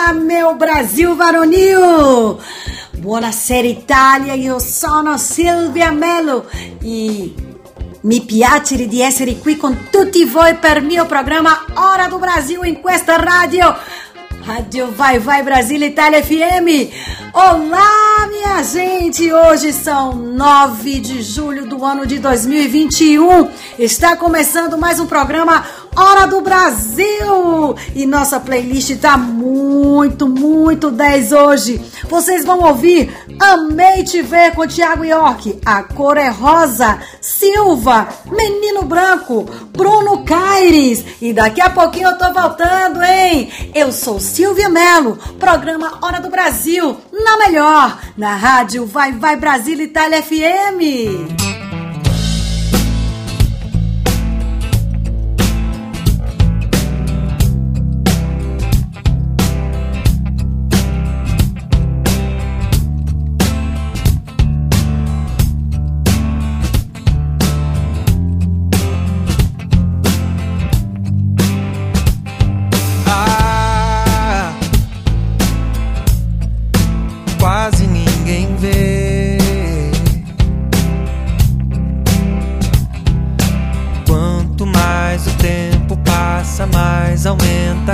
Olá, meu Brasil varonil! Buonasera Italia, io sono Silvia Mello e mi piace di essere qui con tutti voi per il mio programma Hora do Brasil in questa radio Rádio Vai Vai Brasília Itália FM. Olá, minha gente! Hoje são 9 de julho do ano de 2021. Está começando mais um programa Hora do Brasil! E nossa playlist tá muito, muito 10 hoje. Vocês vão ouvir Amei Te Ver com Tiago York, A Cor é Rosa, Silva, Menino Branco, Bruno Caires. E daqui a pouquinho eu tô voltando, hein? Eu sou Silvia Melo, programa Hora do Brasil, na melhor, na rádio Vai Vai Brasil Itália FM.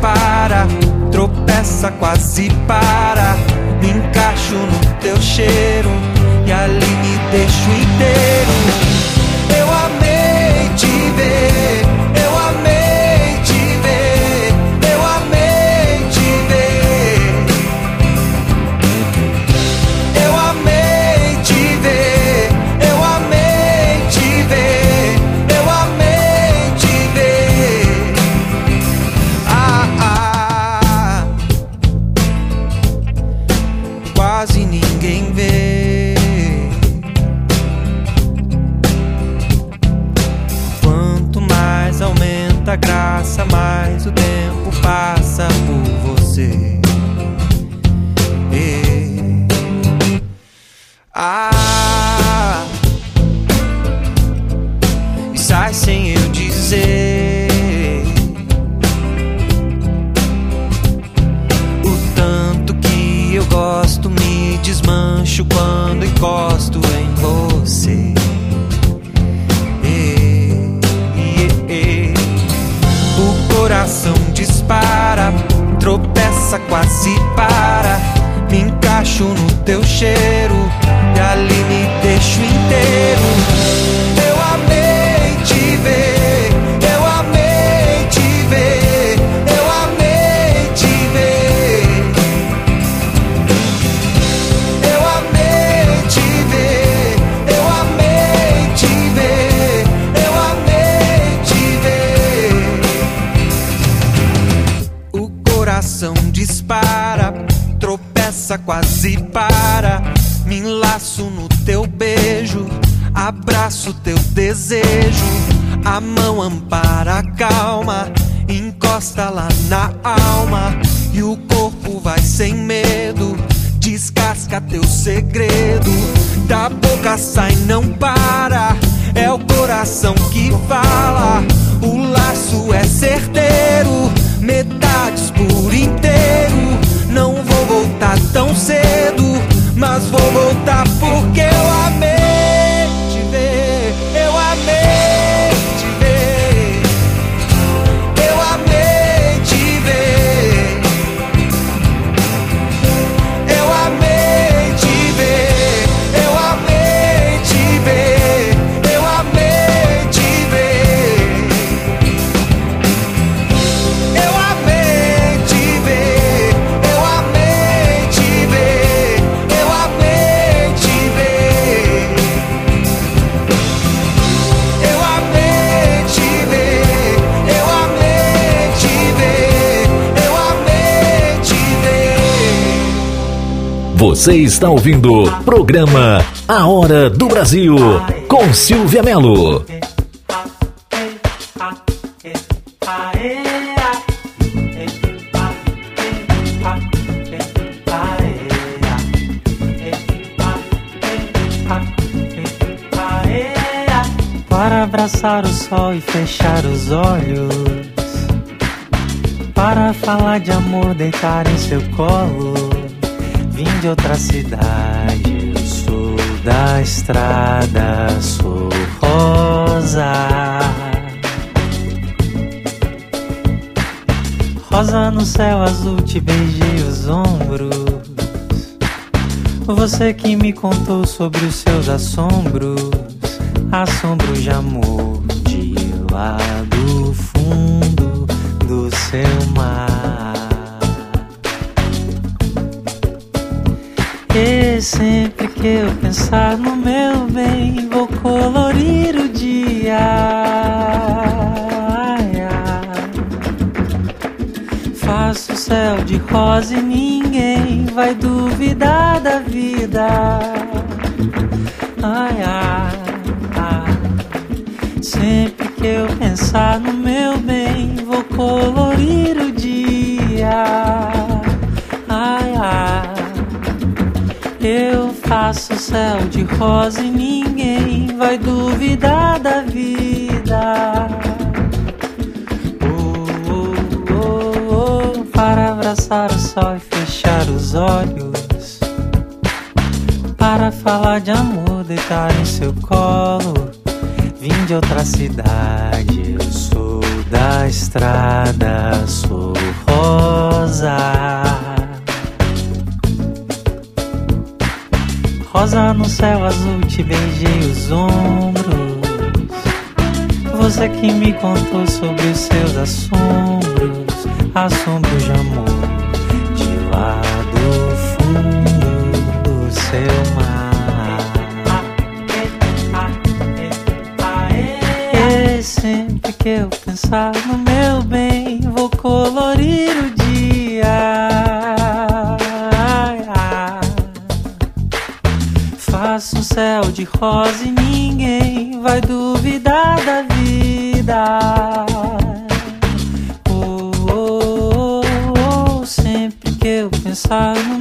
ver, eu amei te ver. Você está ouvindo o programa A Hora do Brasil com Silvia Melo. Para abraçar o sol e fechar os olhos. Para falar de amor, deitar em seu colo de outra cidade, eu sou da estrada, sou rosa. Rosa no céu azul, te beijei os ombros. Você que me contou sobre os seus assombros, assombros de amor de lá do fundo do seu mar. E sempre que eu pensar no meu bem, vou colorir o dia. Ai, ai. Faço céu de rosa e ninguém vai duvidar da vida. Ai, ai, ai. Sempre que eu pensar no meu bem, vou colorir o Eu faço céu de rosa e ninguém vai duvidar da vida. Oh, oh, oh, oh, para abraçar o sol e fechar os olhos. Para falar de amor, deitar em seu colo. Vim de outra cidade, eu sou da estrada, sou rosa. Rosa no céu azul, te beijei os ombros. Você que me contou sobre os seus assombros, assombros de amor, de lá do fundo do seu mar. E sempre que eu pensar no meu bem, vou colorir o dia. Céu de rosa e ninguém vai duvidar da vida. Oh, oh, oh, oh, sempre que eu pensar no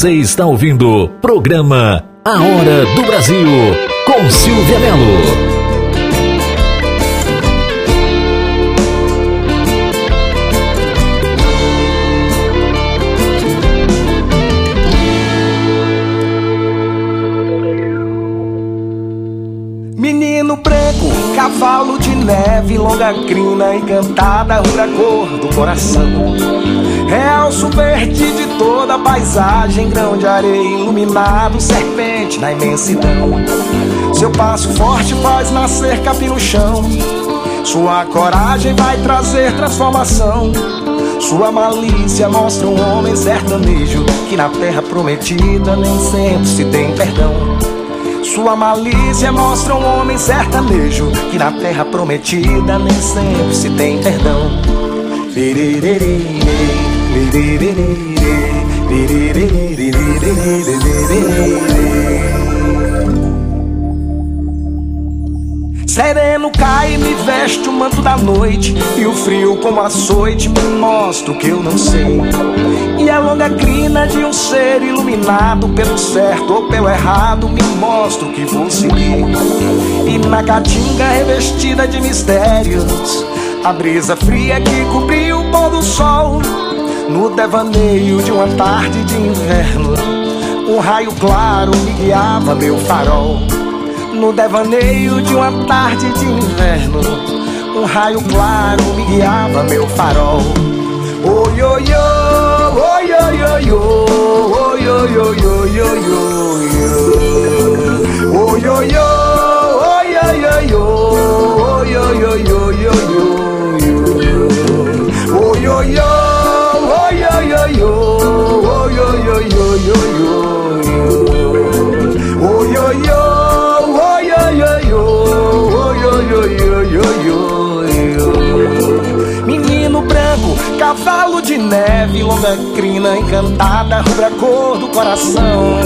Você está ouvindo o programa A Hora do Brasil com Silvia Melo. Crina encantada, rura cor do coração. Realço verde de toda a paisagem, grão de areia iluminado, serpente na imensidão. Seu passo forte faz nascer capim no chão. Sua coragem vai trazer transformação. Sua malícia mostra um homem sertanejo que na terra prometida nem sempre se tem perdão. Sua malícia mostra um homem sertanejo que na terra prometida nem sempre se tem perdão. Sereno cai e me veste o manto da noite. E o frio como açoite me mostra o que eu não sei. E a longa crina de um ser iluminado Pelo certo ou pelo errado me mostra o que vou seguir. E na caatinga revestida de mistérios A brisa fria que cobriu o pôr do sol No devaneio de uma tarde de inverno Um raio claro me guiava meu farol no devaneio de uma tarde de inverno Um raio claro me guiava meu farol Oi, oi, oi, oi, oi, oi, oi, oi, oi, oi, oi, oi, oi, oi, oi, Cavalo de neve, longa crina encantada, rubra cor do coração.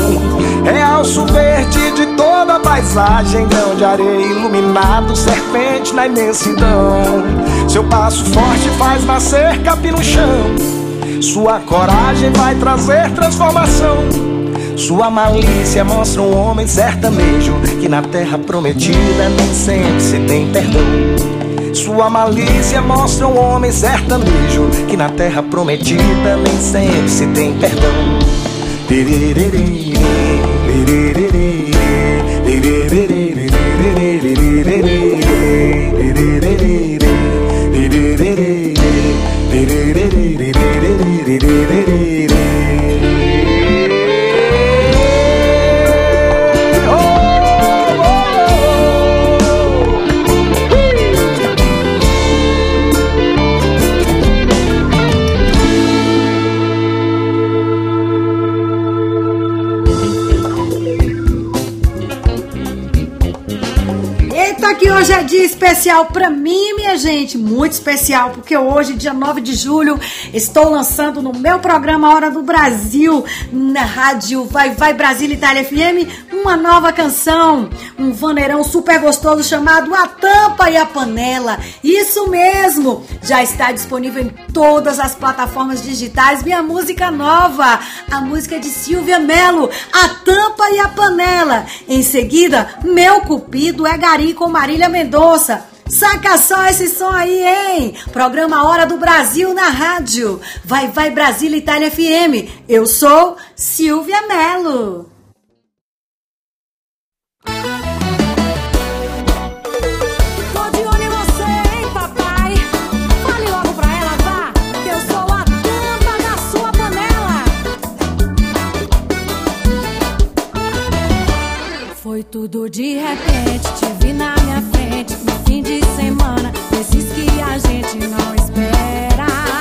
Realço verde de toda a paisagem, grão de areia iluminado, serpente na imensidão. Seu passo forte faz nascer capim no chão. Sua coragem vai trazer transformação. Sua malícia mostra um homem sertanejo que na terra prometida nem sempre se tem perdão. Sua malícia mostra um homem sertanejo Que na terra prometida nem sempre se tem perdão é dia especial para mim, minha gente, muito especial, porque hoje, dia 9 de julho, estou lançando no meu programa Hora do Brasil, na rádio Vai Vai Brasil Itália FM, uma nova canção, um vaneirão super gostoso chamado A Tampa e a Panela. Isso mesmo, já está disponível em todas as plataformas digitais. Minha música nova, a música de Silvia Melo, A Tampa e a Panela. Em seguida, Meu Cupido é Gari com Marília Mendonça. Saca só esse som aí, hein? Programa Hora do Brasil na rádio. Vai, vai Brasília Itália FM. Eu sou Silvia Melo. Foi tudo de repente, te vi na minha frente no fim de semana, esses que a gente não espera.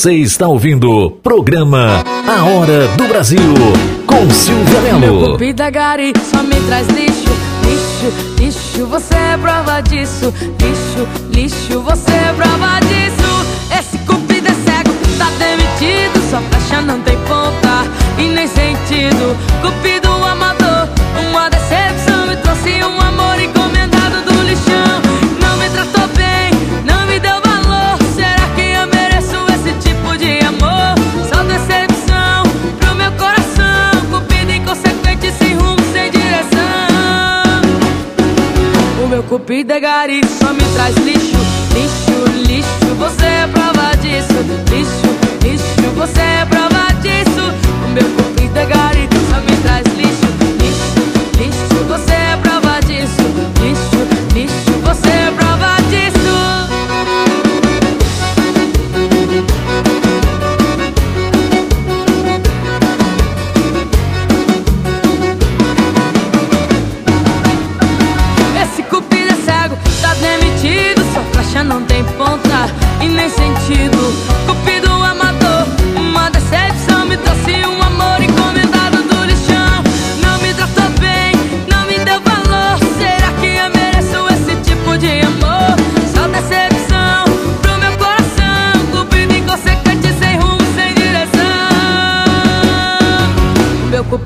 Você está ouvindo o programa A Hora do Brasil com Silvia Melo. cupido é gari, só me traz lixo, lixo, lixo, você é prova disso. Lixo, lixo, você é prova disso. Esse cupido é cego, tá demitido. Sua flecha não tem ponta e nem sentido. Cupido amador, uma decepção. Me trouxe um O meu cupido é gari, só me traz lixo, lixo, lixo. Você é prova disso. Lixo, lixo, você é prova disso. O meu cupido é gari, só me traz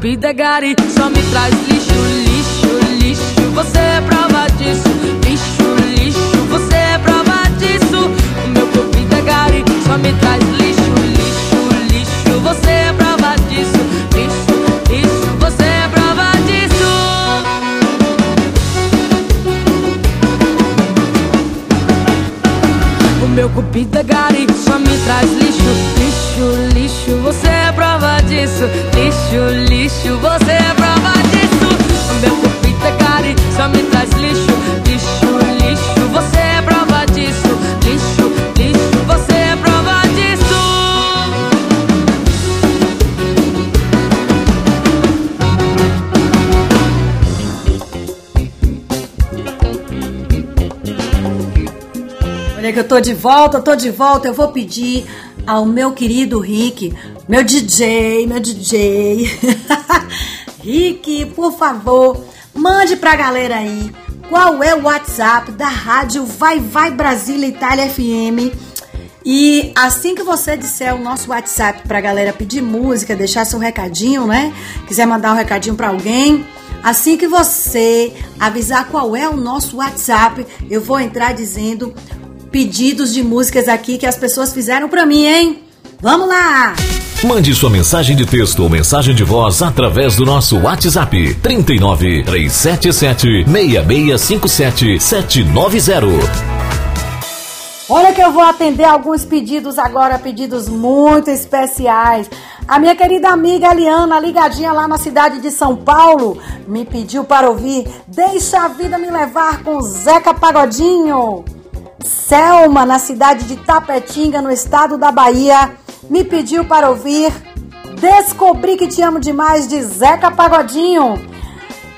É gari, só me traz lixo, lixo, lixo. Você é prova disso. Lixo, lixo, você é prova disso. O meu é gari, só me traz lixo, lixo, lixo. Você é prova disso. Lixo, lixo, você é prova disso. O meu é gari, só me traz lixo, lixo, lixo, disso. Lixo, lixo, você é prova disso. Meu cupido é só me traz lixo, lixo, lixo, você é prova disso. Lixo, lixo, você é prova disso. Olha que eu tô de volta, tô de volta. Eu vou pedir ao meu querido Rick, meu DJ, meu DJ. Rick, por favor, mande pra galera aí qual é o WhatsApp da rádio Vai Vai Brasília Itália FM. E assim que você disser o nosso WhatsApp pra galera pedir música, deixar seu recadinho, né? Quiser mandar um recadinho pra alguém, assim que você avisar qual é o nosso WhatsApp, eu vou entrar dizendo pedidos de músicas aqui que as pessoas fizeram pra mim, hein? Vamos lá! Mande sua mensagem de texto ou mensagem de voz através do nosso WhatsApp 39 377 6657 790. Olha que eu vou atender alguns pedidos agora, pedidos muito especiais. A minha querida amiga Eliana, ligadinha lá na cidade de São Paulo, me pediu para ouvir Deixa a Vida Me Levar com Zeca Pagodinho. Selma, na cidade de Tapetinga, no estado da Bahia, me pediu para ouvir Descobri que te amo demais de Zeca Pagodinho.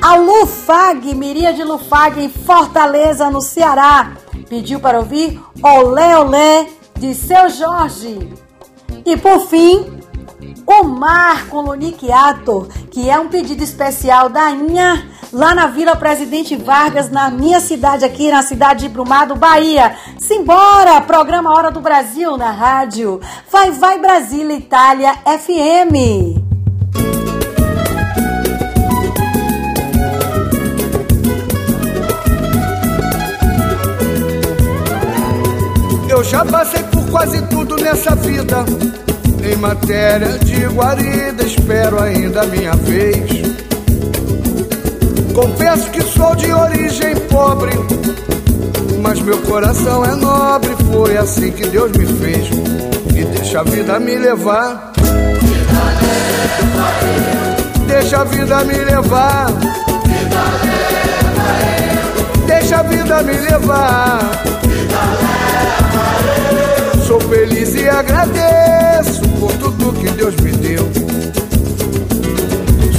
A Lufag, Miria de Lufag, em Fortaleza, no Ceará, pediu para ouvir Olé Olé de Seu Jorge. E por fim, o Mar com Lunique Ator, que é um pedido especial da Inha, lá na Vila Presidente Vargas, na minha cidade aqui, na cidade de Brumado, Bahia. Simbora! Programa Hora do Brasil na rádio. Vai, vai Brasília, Itália, FM. Eu já passei por quase tudo nessa vida. Em matéria de guarida, espero ainda a minha vez. Confesso que sou de origem pobre, mas meu coração é nobre. Foi assim que Deus me fez. E deixa a vida me levar. Deixa a vida me levar. Deixa a vida me levar. Sou feliz e agradeço por tudo que Deus me deu.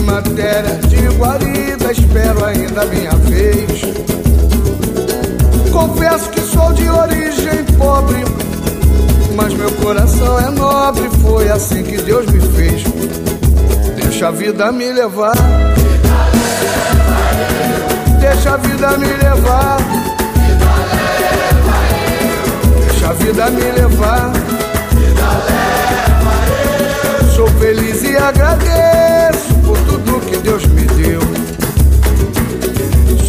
Em matéria de guarida, espero ainda minha vez. Confesso que sou de origem pobre mas meu coração é nobre. Foi assim que Deus me fez. Deixa a vida me levar. Deixa a vida me levar. Deixa a vida me levar. Sou feliz e agradeço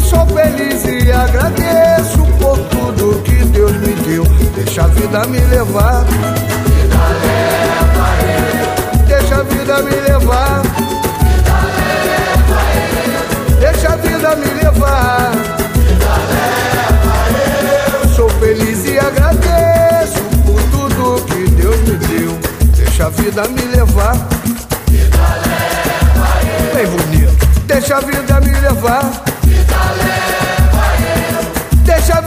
sou feliz e agradeço por tudo que Deus me deu. Deixa a vida me levar. Vida leva. Deixa a vida me levar. Vida leva. Deixa a vida me levar. Vida leva. Sou feliz e agradeço por tudo que Deus me deu. Deixa a vida me levar. Vida leva. Bem bonito. Deixa a vida me levar.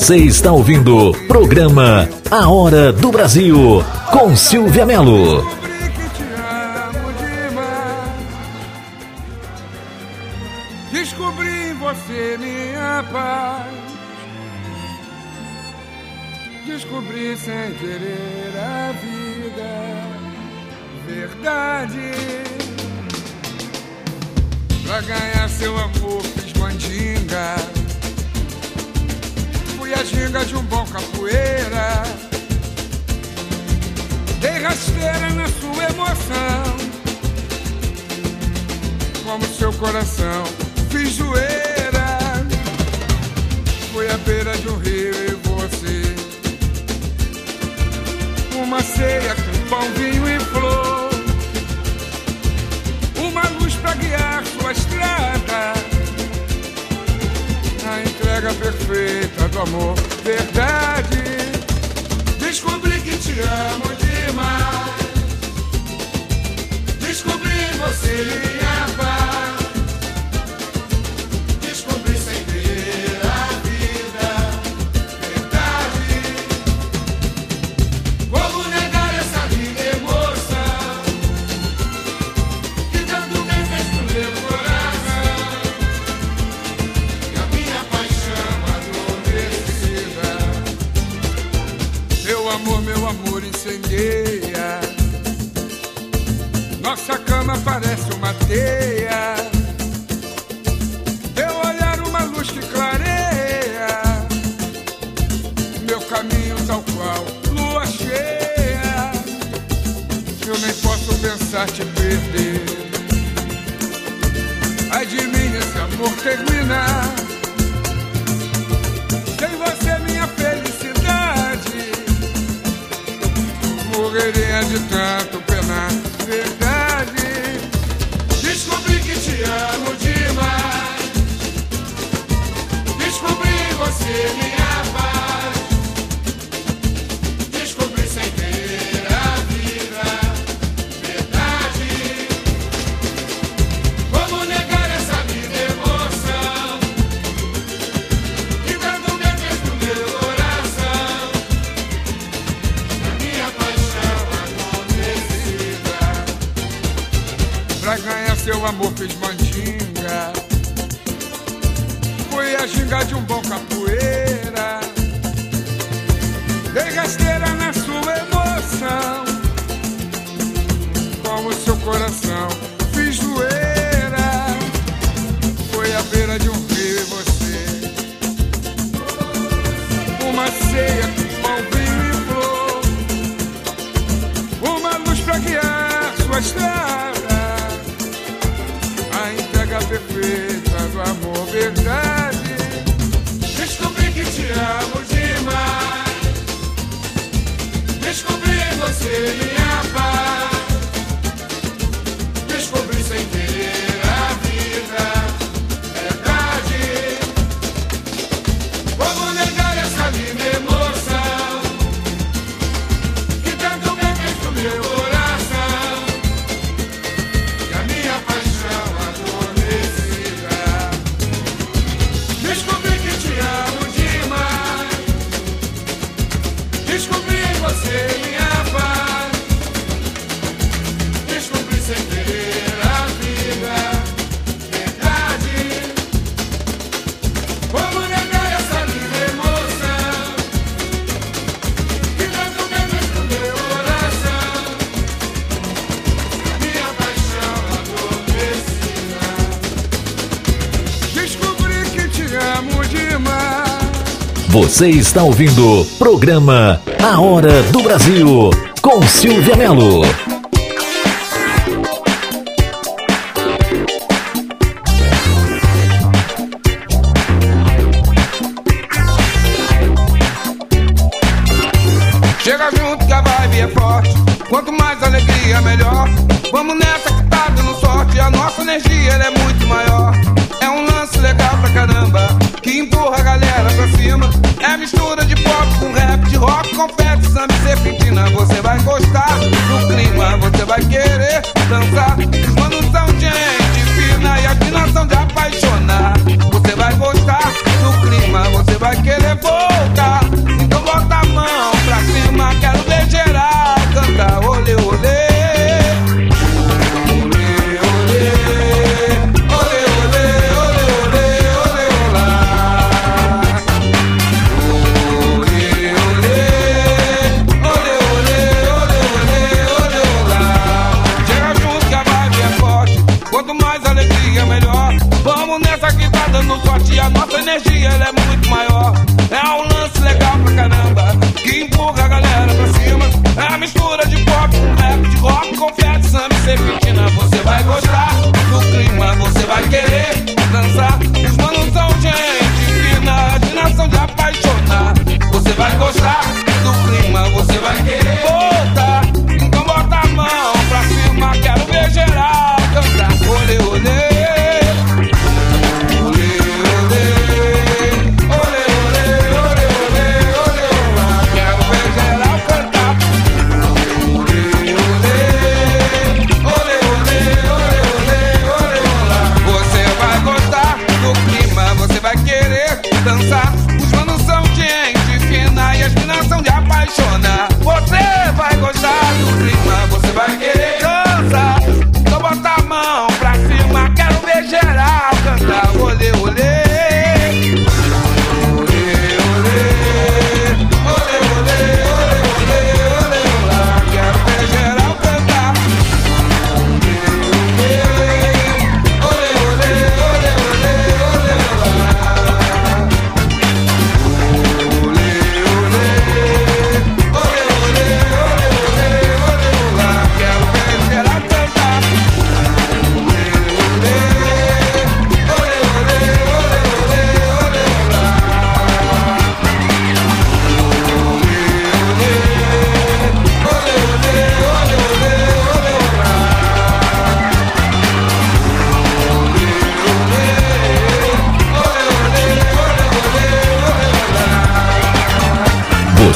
Você está ouvindo o programa A Hora do Brasil com Silvia Melo. day. Você está ouvindo o programa A Hora do Brasil com Silvia Melo. Chega junto que a vibe é forte. Quanto mais alegria, melhor. Vamos nessa Samba serpentina, você vai gostar do clima, você vai querer dançar. Os manos são gente fina e afinação de apaixonar. Você vai gostar do clima, você vai querer voar. gostar do clima, você vai querer dançar. Os manos são gente fina, de nação de apaixonar. Você vai gostar do clima, você vai querer.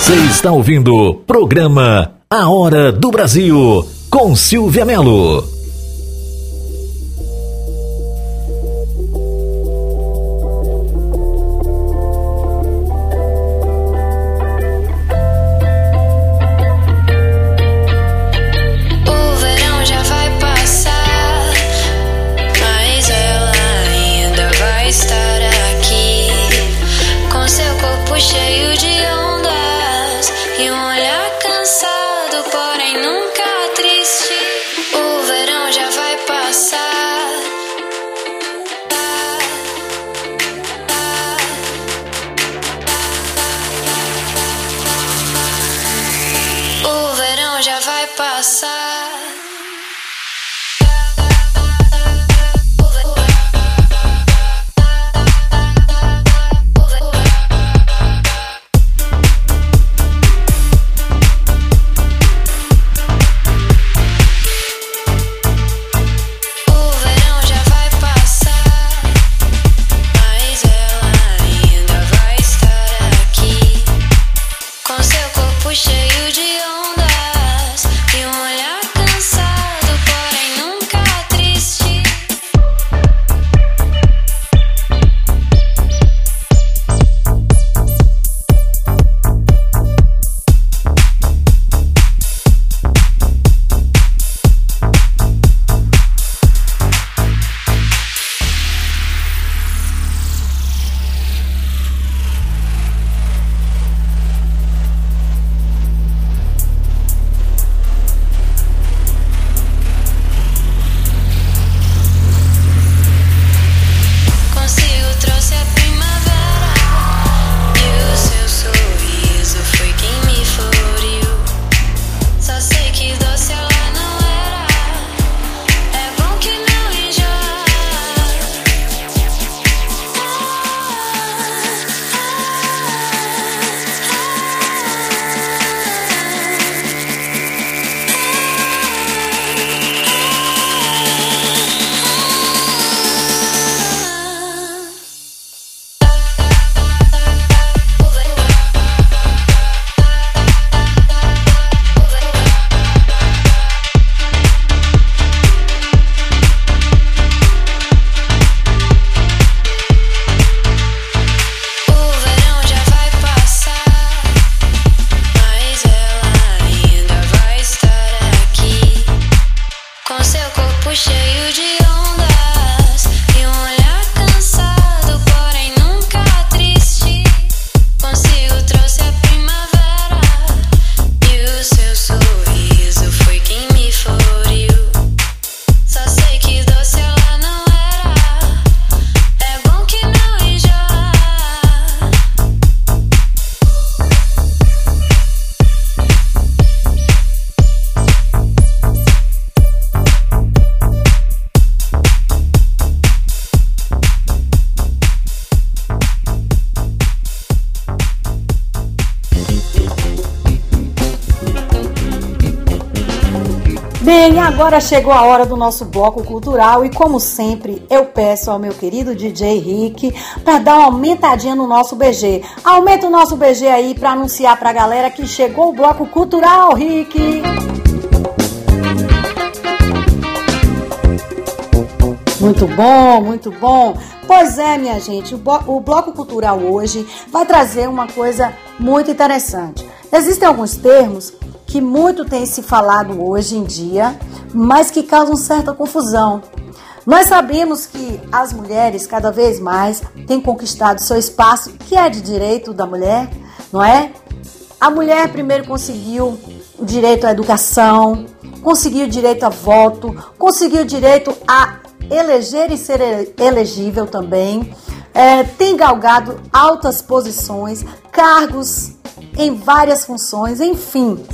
Você está ouvindo o programa A Hora do Brasil com Silvia Melo. Agora chegou a hora do nosso bloco cultural e como sempre, eu peço ao meu querido DJ Rick para dar uma aumentadinha no nosso BG. Aumenta o nosso BG aí para anunciar para a galera que chegou o bloco cultural, Rick. Muito bom, muito bom. Pois é, minha gente, o, o bloco cultural hoje vai trazer uma coisa muito interessante. Existem alguns termos que muito tem se falado hoje em dia, mas que causam certa confusão. Nós sabemos que as mulheres cada vez mais têm conquistado seu espaço, que é de direito da mulher, não é? A mulher primeiro conseguiu o direito à educação, conseguiu o direito a voto, conseguiu o direito a eleger e ser elegível também, é, tem galgado altas posições, cargos em várias funções, enfim.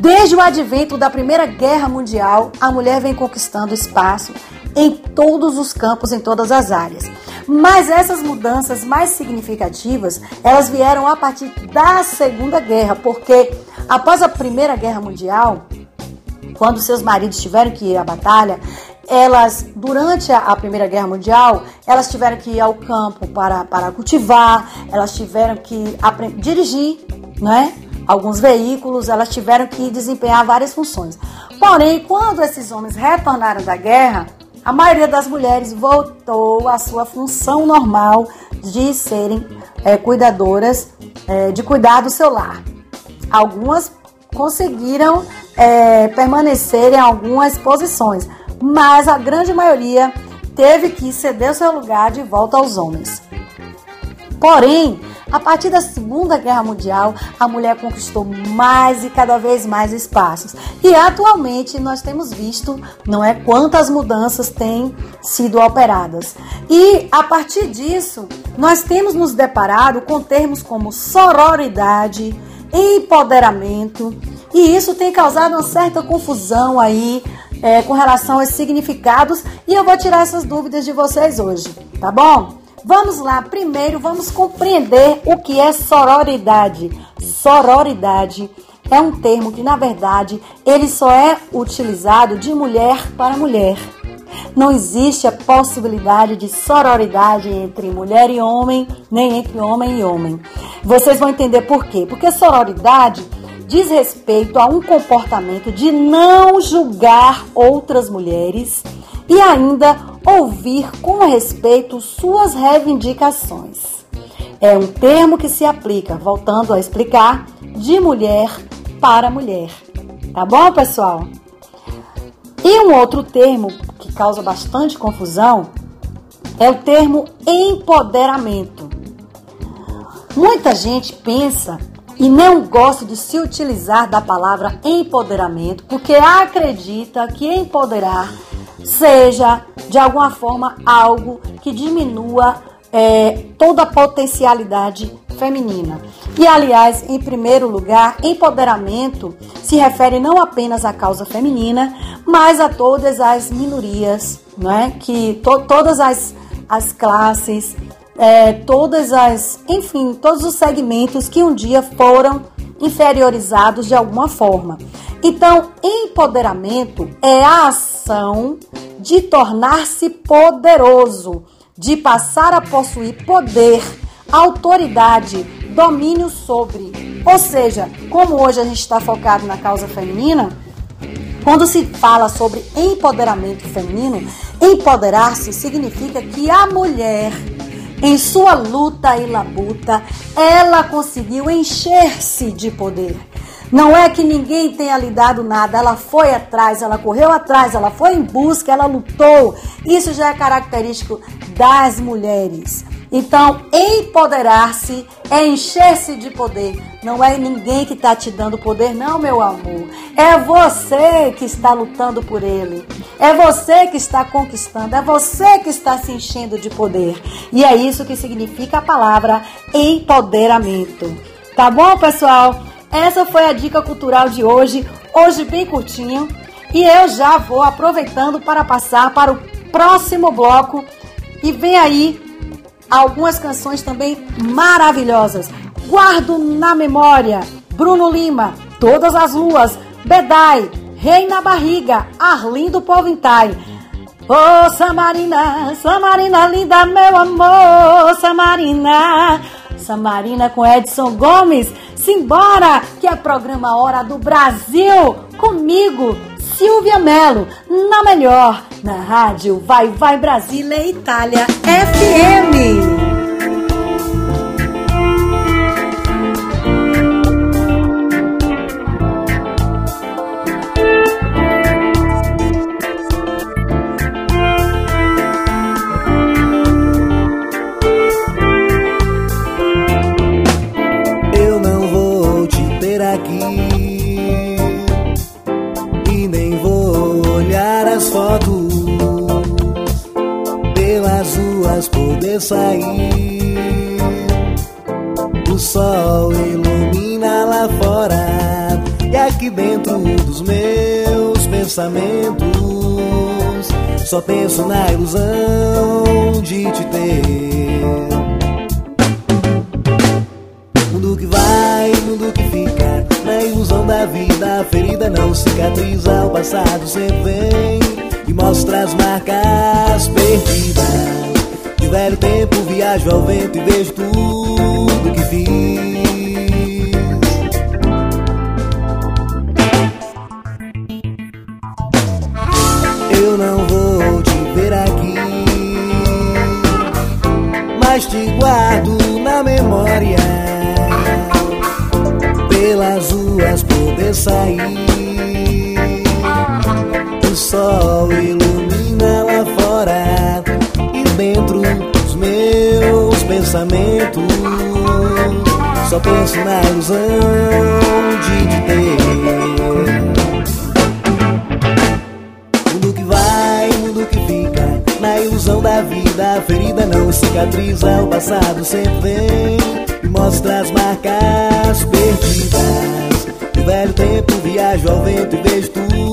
Desde o advento da Primeira Guerra Mundial, a mulher vem conquistando espaço em todos os campos, em todas as áreas. Mas essas mudanças mais significativas, elas vieram a partir da Segunda Guerra, porque após a Primeira Guerra Mundial, quando seus maridos tiveram que ir à batalha, elas, durante a, Primeira Guerra Mundial, elas tiveram que ir ao campo para, para cultivar, elas tiveram que dirigir né? Alguns veículos, elas tiveram que desempenhar várias funções. Porém, quando esses homens retornaram da guerra, a maioria das mulheres voltou à sua função normal de serem é, cuidadoras, é, de cuidar do seu lar. Algumas conseguiram é, permanecer em algumas posições, mas a grande maioria teve que ceder seu lugar de volta aos homens. Porém, a partir da Segunda Guerra Mundial, a mulher conquistou mais e cada vez mais espaços. E atualmente nós temos visto, não é quantas mudanças têm sido operadas. E a partir disso, nós temos nos deparado com termos como sororidade, empoderamento, e isso tem causado uma certa confusão aí é, com relação aos significados, e eu vou tirar essas dúvidas de vocês hoje, tá bom? Vamos lá, primeiro vamos compreender o que é sororidade. Sororidade é um termo que, na verdade, ele só é utilizado de mulher para mulher. Não existe a possibilidade de sororidade entre mulher e homem, nem entre homem e homem. Vocês vão entender por quê? Porque sororidade diz respeito a um comportamento de não julgar outras mulheres e ainda ouvir com respeito suas reivindicações. É um termo que se aplica, voltando a explicar, de mulher para mulher. Tá bom, pessoal? E um outro termo que causa bastante confusão é o termo empoderamento. Muita gente pensa e não gosta de se utilizar da palavra empoderamento porque acredita que empoderar seja de alguma forma algo que diminua é, toda a potencialidade feminina. E aliás, em primeiro lugar, empoderamento se refere não apenas à causa feminina, mas a todas as minorias, é? Que to, todas as, as classes, é, todas as, enfim, todos os segmentos que um dia foram inferiorizados de alguma forma. Então, empoderamento é a ação de tornar-se poderoso, de passar a possuir poder, autoridade, domínio sobre. Ou seja, como hoje a gente está focado na causa feminina, quando se fala sobre empoderamento feminino, empoderar-se significa que a mulher, em sua luta e labuta, ela conseguiu encher-se de poder. Não é que ninguém tenha lhe dado nada, ela foi atrás, ela correu atrás, ela foi em busca, ela lutou. Isso já é característico das mulheres. Então, empoderar-se é encher-se de poder. Não é ninguém que está te dando poder, não, meu amor. É você que está lutando por ele. É você que está conquistando. É você que está se enchendo de poder. E é isso que significa a palavra empoderamento. Tá bom, pessoal? Essa foi a dica cultural de hoje, hoje bem curtinho. E eu já vou aproveitando para passar para o próximo bloco. E vem aí algumas canções também maravilhosas. Guardo na memória, Bruno Lima, Todas as Luas, Bedai, Rei na Barriga, Arlindo Povintai. Ô oh, Samarina, Samarina linda, meu amor, Samarina. Samarina com Edson Gomes. Simbora, que é programa Hora do Brasil. Comigo, Silvia Mello, na melhor, na rádio Vai Vai Brasília Itália FM. Pensamentos só penso na ilusão de te ter. Mundo que vai, mundo que fica, na ilusão da vida, a ferida não cicatriza, o passado sempre vem e mostra as marcas perdidas velho tempo viajo ao vento e vejo tudo que fiz. na ilusão de te ter. Mundo que vai, mundo que fica, na ilusão da vida, a ferida não cicatriza, o passado sempre vem e mostra as marcas perdidas. Do velho tempo viajo ao vento e vejo tudo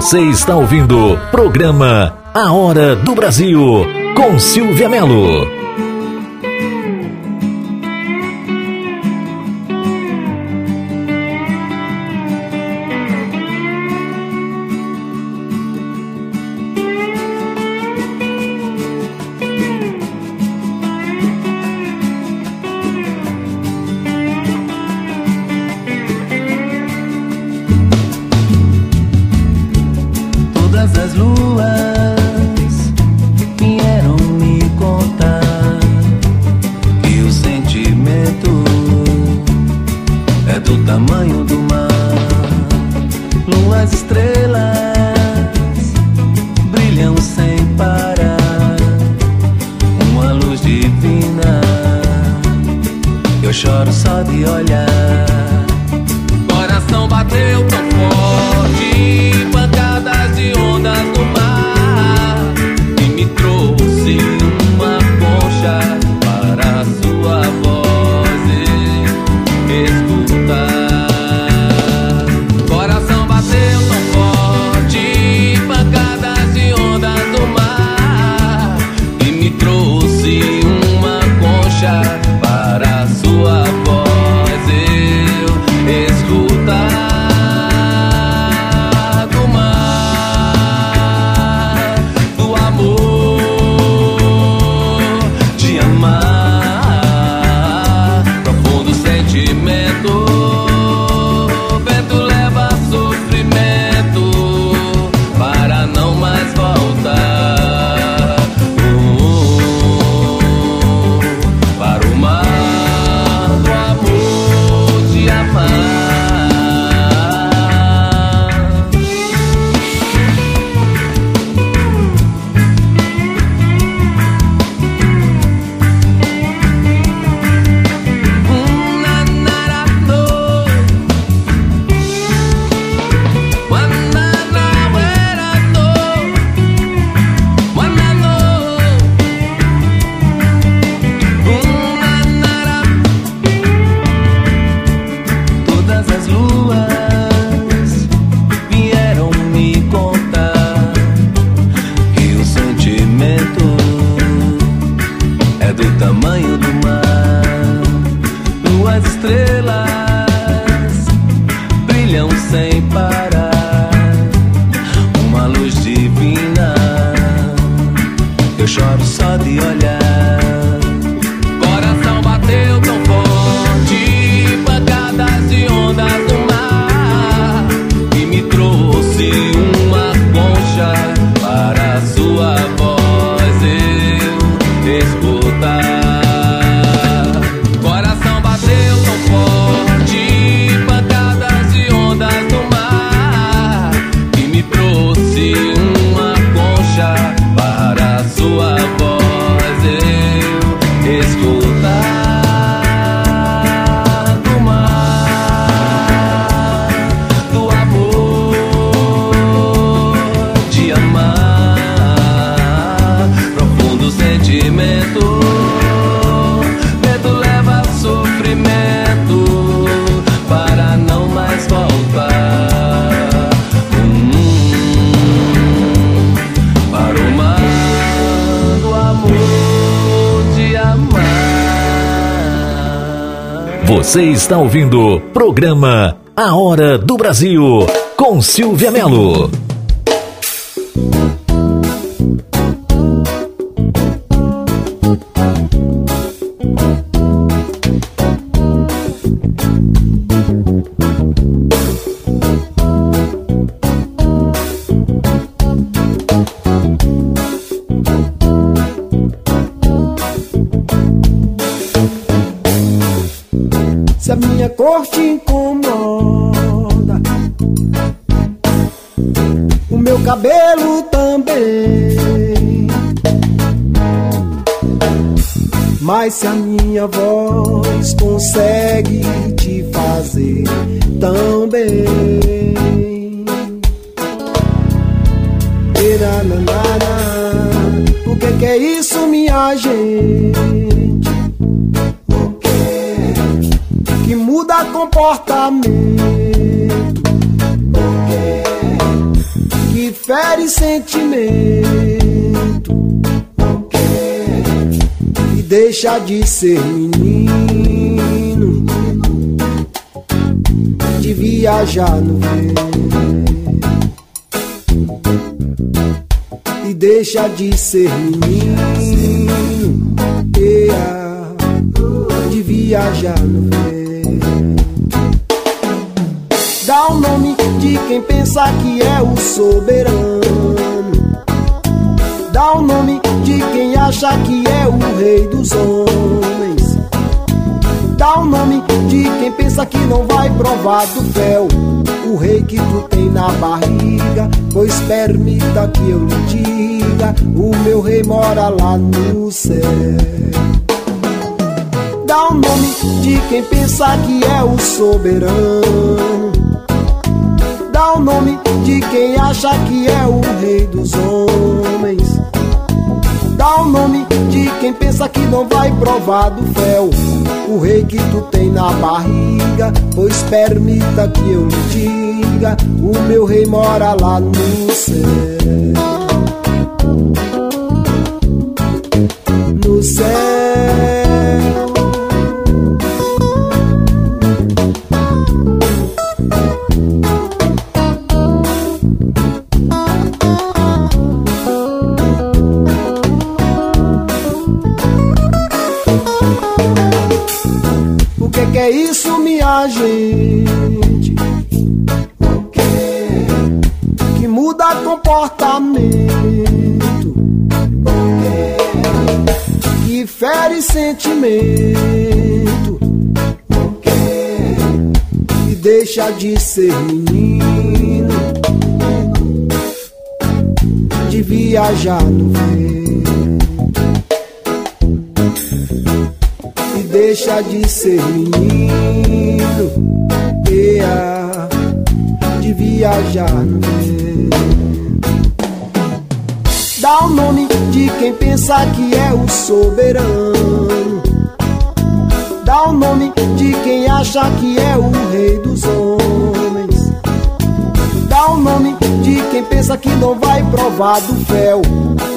Você está ouvindo o programa A Hora do Brasil com Silvia Melo. Você está ouvindo o programa A Hora do Brasil com Silvia Melo. Consegue te fazer tão bem. O que, que é isso, minha gente? muda comportamento deixa de ser menino. De viajar no vento. E deixa de ser menino. De viajar no vento. Dá o nome de quem pensa que é o soberano. Dos homens. Dá o nome de quem pensa que não vai provar do fel. O rei que tu tem na barriga, pois permita que eu lhe diga: o meu rei mora lá no céu dá o nome de quem pensa que é o soberano dá o nome de quem acha que é o rei dos homens. Dá o nome de quem pensa que não vai provar do fel. O rei que tu tem na barriga, pois permita que eu lhe diga: o meu rei mora lá no céu. Vai provar do fel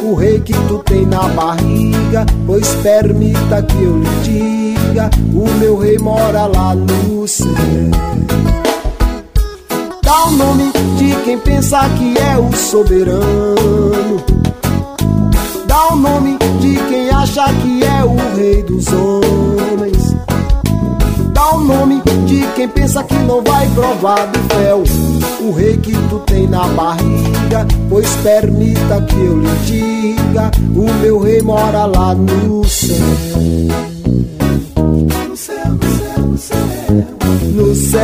o rei que tu tem na barriga, pois permita que eu lhe diga, o meu rei mora lá no céu. Dá o nome de quem pensa que é o soberano. Dá o nome de quem acha que é o rei dos homens. O nome de quem pensa que não vai provar do fel o rei que tu tem na barriga, pois permita que eu lhe diga, o meu rei mora lá no céu. No céu, no céu, no céu. No céu.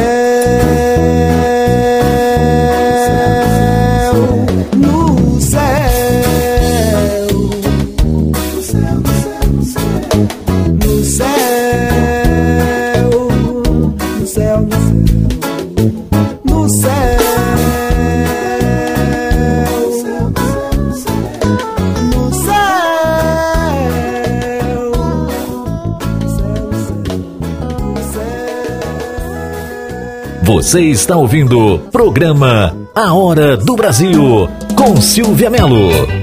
Você está ouvindo o programa A Hora do Brasil com Silvia Melo.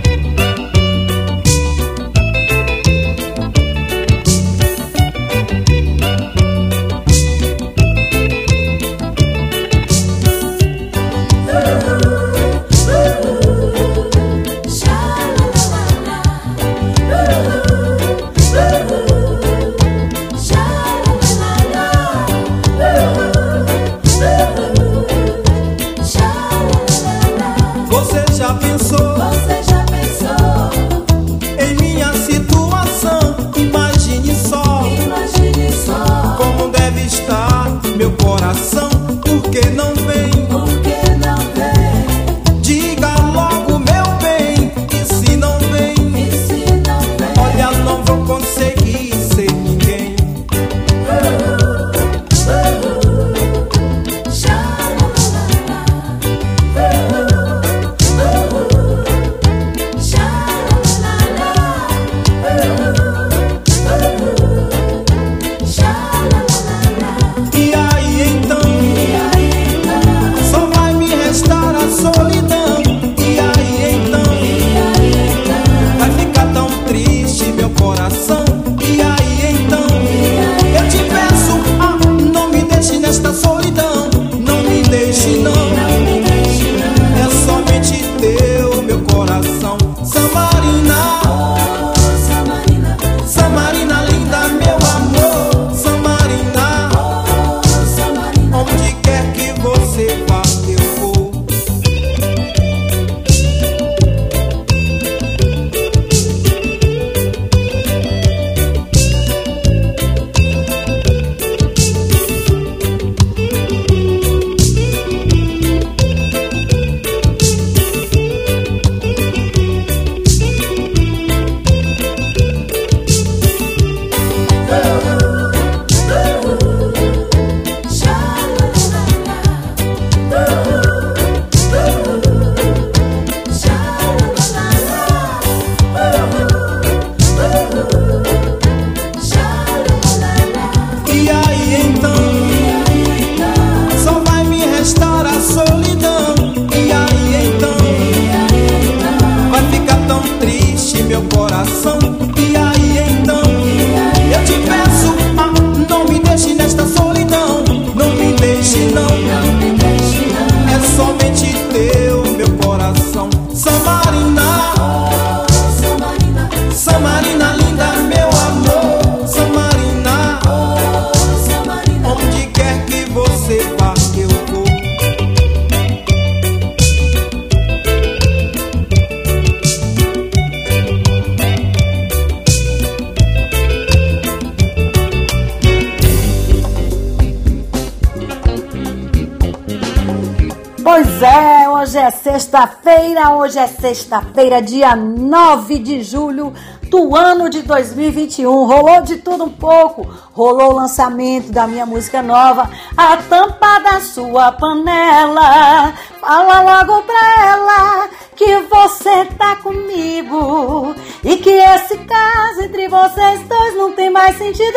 Hoje é sexta-feira, dia 9 de julho do ano de 2021. Rolou de tudo um pouco. Rolou o lançamento da minha música nova, A Tampa da Sua Panela. Fala logo pra ela que você tá comigo e que esse caso entre vocês dois não tem mais sentido.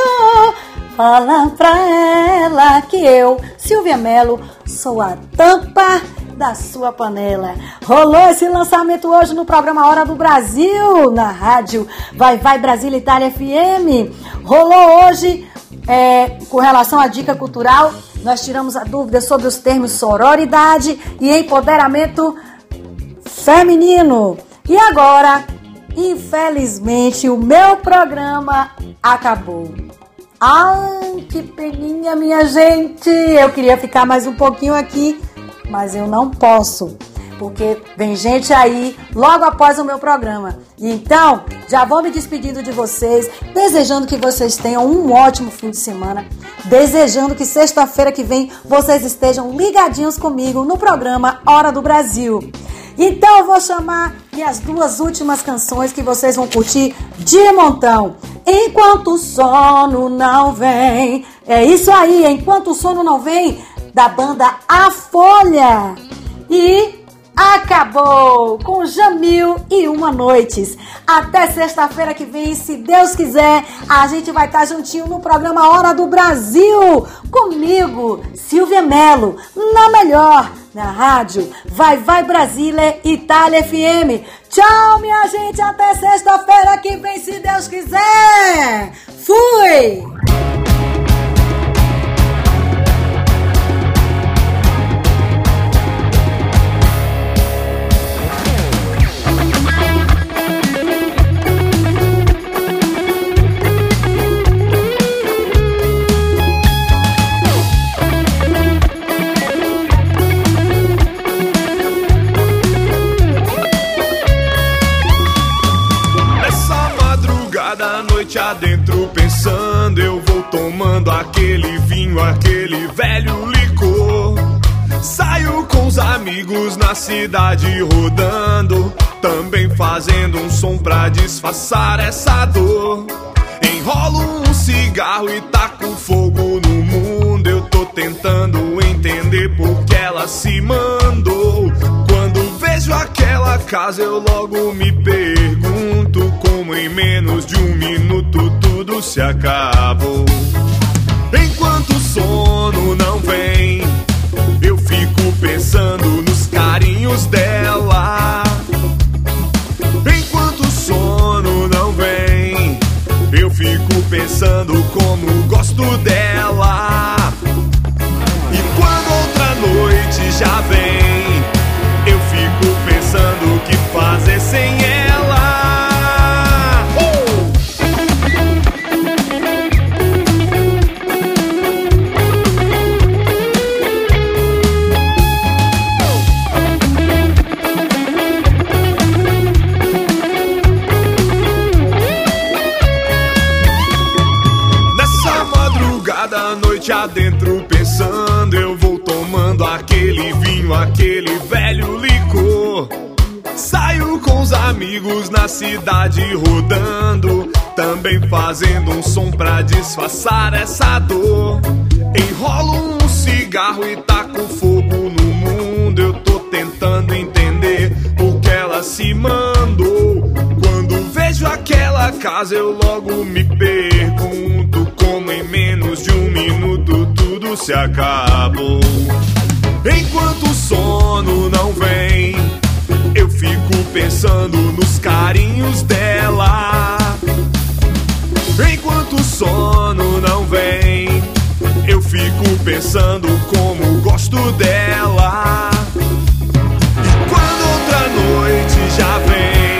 Fala pra ela que eu, Silvia Melo, sou a tampa da sua panela. Rolou esse lançamento hoje no programa Hora do Brasil, na rádio Vai Vai Brasília Itália FM. Rolou hoje é, com relação à dica cultural. Nós tiramos a dúvida sobre os termos sororidade e empoderamento feminino. E agora, infelizmente, o meu programa acabou. Ai, que peninha, minha gente! Eu queria ficar mais um pouquinho aqui mas eu não posso, porque vem gente aí logo após o meu programa. Então, já vou me despedindo de vocês, desejando que vocês tenham um ótimo fim de semana, desejando que sexta-feira que vem vocês estejam ligadinhos comigo no programa Hora do Brasil. Então eu vou chamar minhas duas últimas canções que vocês vão curtir de montão. Enquanto o sono não vem. É isso aí, enquanto o sono não vem, da banda A Folha. E acabou com Jamil e Uma Noites. Até sexta-feira que vem, se Deus quiser, a gente vai estar juntinho no programa Hora do Brasil. Comigo, Silvia Melo, na melhor, na rádio Vai Vai Brasília, Itália FM. Tchau, minha gente, até sexta-feira que vem, se Deus quiser. Fui! Tomando aquele vinho, aquele velho licor. Saio com os amigos na cidade rodando, também fazendo um som pra disfarçar essa dor. Enrolo um cigarro e taco fogo no mundo. Eu tô tentando entender por que ela se mandou. Quando vejo aquela casa, eu logo me pergunto como em menos de um minuto tudo se acabou. Enquanto o sono não vem, eu fico pensando nos carinhos dela. Enquanto o sono não vem, eu fico pensando como gosto dela. E quando outra noite já vem, amigos na cidade rodando, também fazendo um som pra disfarçar essa dor. Enrolo um cigarro e taco fogo no mundo. Eu tô tentando entender por que ela se mandou. Quando vejo aquela casa, eu logo me pergunto como em menos de um minuto tudo se acabou. Enquanto o sono não vem eu fico pensando nos carinhos dela. Enquanto o sono não vem, eu fico pensando como gosto dela. E quando outra noite já vem.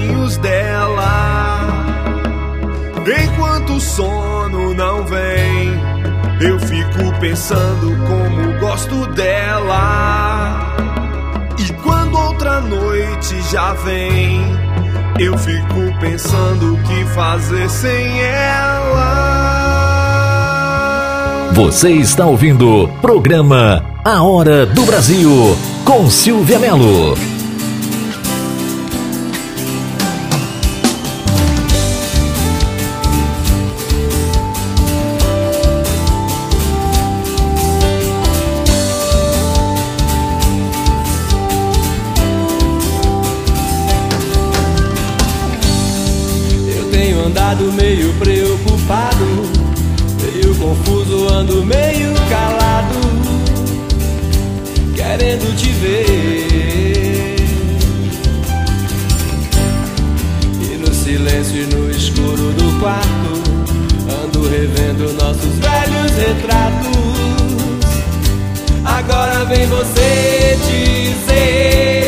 caminhos dela. Enquanto o sono não vem, eu fico pensando como gosto dela. E quando outra noite já vem, eu fico pensando o que fazer sem ela. Você está ouvindo o programa A Hora do Brasil com Silvia Melo. assustado, meio preocupado, meio confuso, ando meio calado, querendo te ver. E no silêncio e no escuro do quarto, ando revendo nossos velhos retratos. Agora vem você dizer.